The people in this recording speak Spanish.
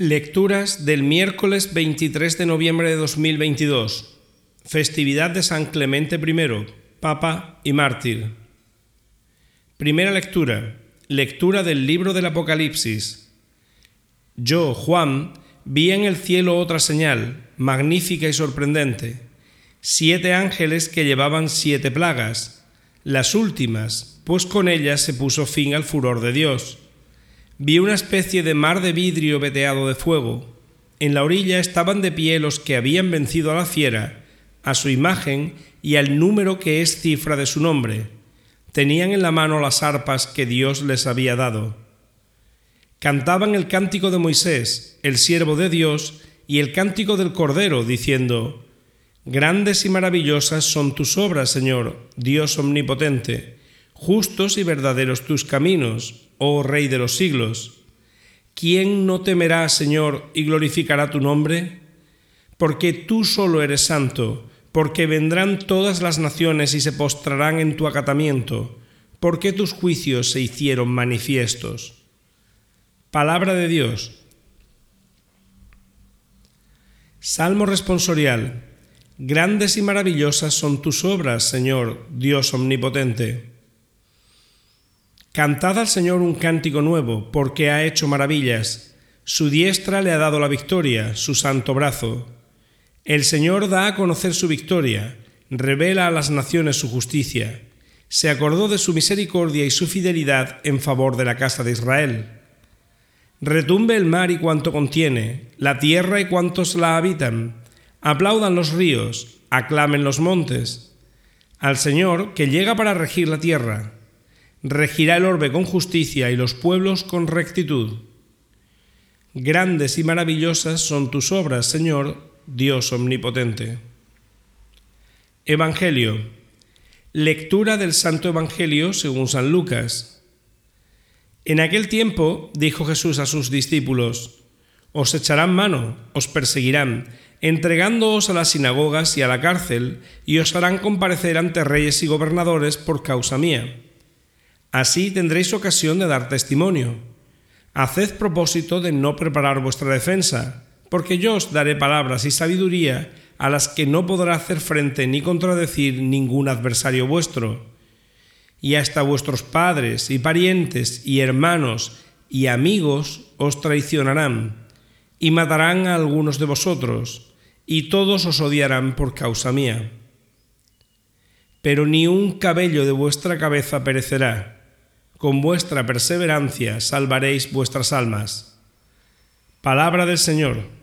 Lecturas del miércoles 23 de noviembre de 2022, festividad de San Clemente I, Papa y Mártir. Primera lectura, lectura del libro del Apocalipsis. Yo, Juan, vi en el cielo otra señal, magnífica y sorprendente, siete ángeles que llevaban siete plagas, las últimas, pues con ellas se puso fin al furor de Dios vi una especie de mar de vidrio veteado de fuego. En la orilla estaban de pie los que habían vencido a la fiera, a su imagen y al número que es cifra de su nombre. Tenían en la mano las arpas que Dios les había dado. Cantaban el cántico de Moisés, el siervo de Dios, y el cántico del Cordero, diciendo, Grandes y maravillosas son tus obras, Señor, Dios omnipotente, justos y verdaderos tus caminos, oh Rey de los siglos. ¿Quién no temerá, Señor, y glorificará tu nombre? Porque tú solo eres santo, porque vendrán todas las naciones y se postrarán en tu acatamiento, porque tus juicios se hicieron manifiestos. Palabra de Dios. Salmo responsorial. Grandes y maravillosas son tus obras, Señor, Dios omnipotente. Cantad al Señor un cántico nuevo, porque ha hecho maravillas. Su diestra le ha dado la victoria, su santo brazo. El Señor da a conocer su victoria, revela a las naciones su justicia. Se acordó de su misericordia y su fidelidad en favor de la casa de Israel. Retumbe el mar y cuanto contiene, la tierra y cuantos la habitan. Aplaudan los ríos, aclamen los montes. Al Señor que llega para regir la tierra regirá el orbe con justicia y los pueblos con rectitud. Grandes y maravillosas son tus obras, Señor, Dios omnipotente. Evangelio. Lectura del Santo Evangelio según San Lucas. En aquel tiempo dijo Jesús a sus discípulos, Os echarán mano, os perseguirán, entregándoos a las sinagogas y a la cárcel, y os harán comparecer ante reyes y gobernadores por causa mía Así tendréis ocasión de dar testimonio. Haced propósito de no preparar vuestra defensa, porque yo os daré palabras y sabiduría a las que no podrá hacer frente ni contradecir ningún adversario vuestro. Y hasta vuestros padres y parientes y hermanos y amigos os traicionarán, y matarán a algunos de vosotros, y todos os odiarán por causa mía. Pero ni un cabello de vuestra cabeza perecerá con vuestra perseverancia salvaréis vuestras almas. Palabra del Señor.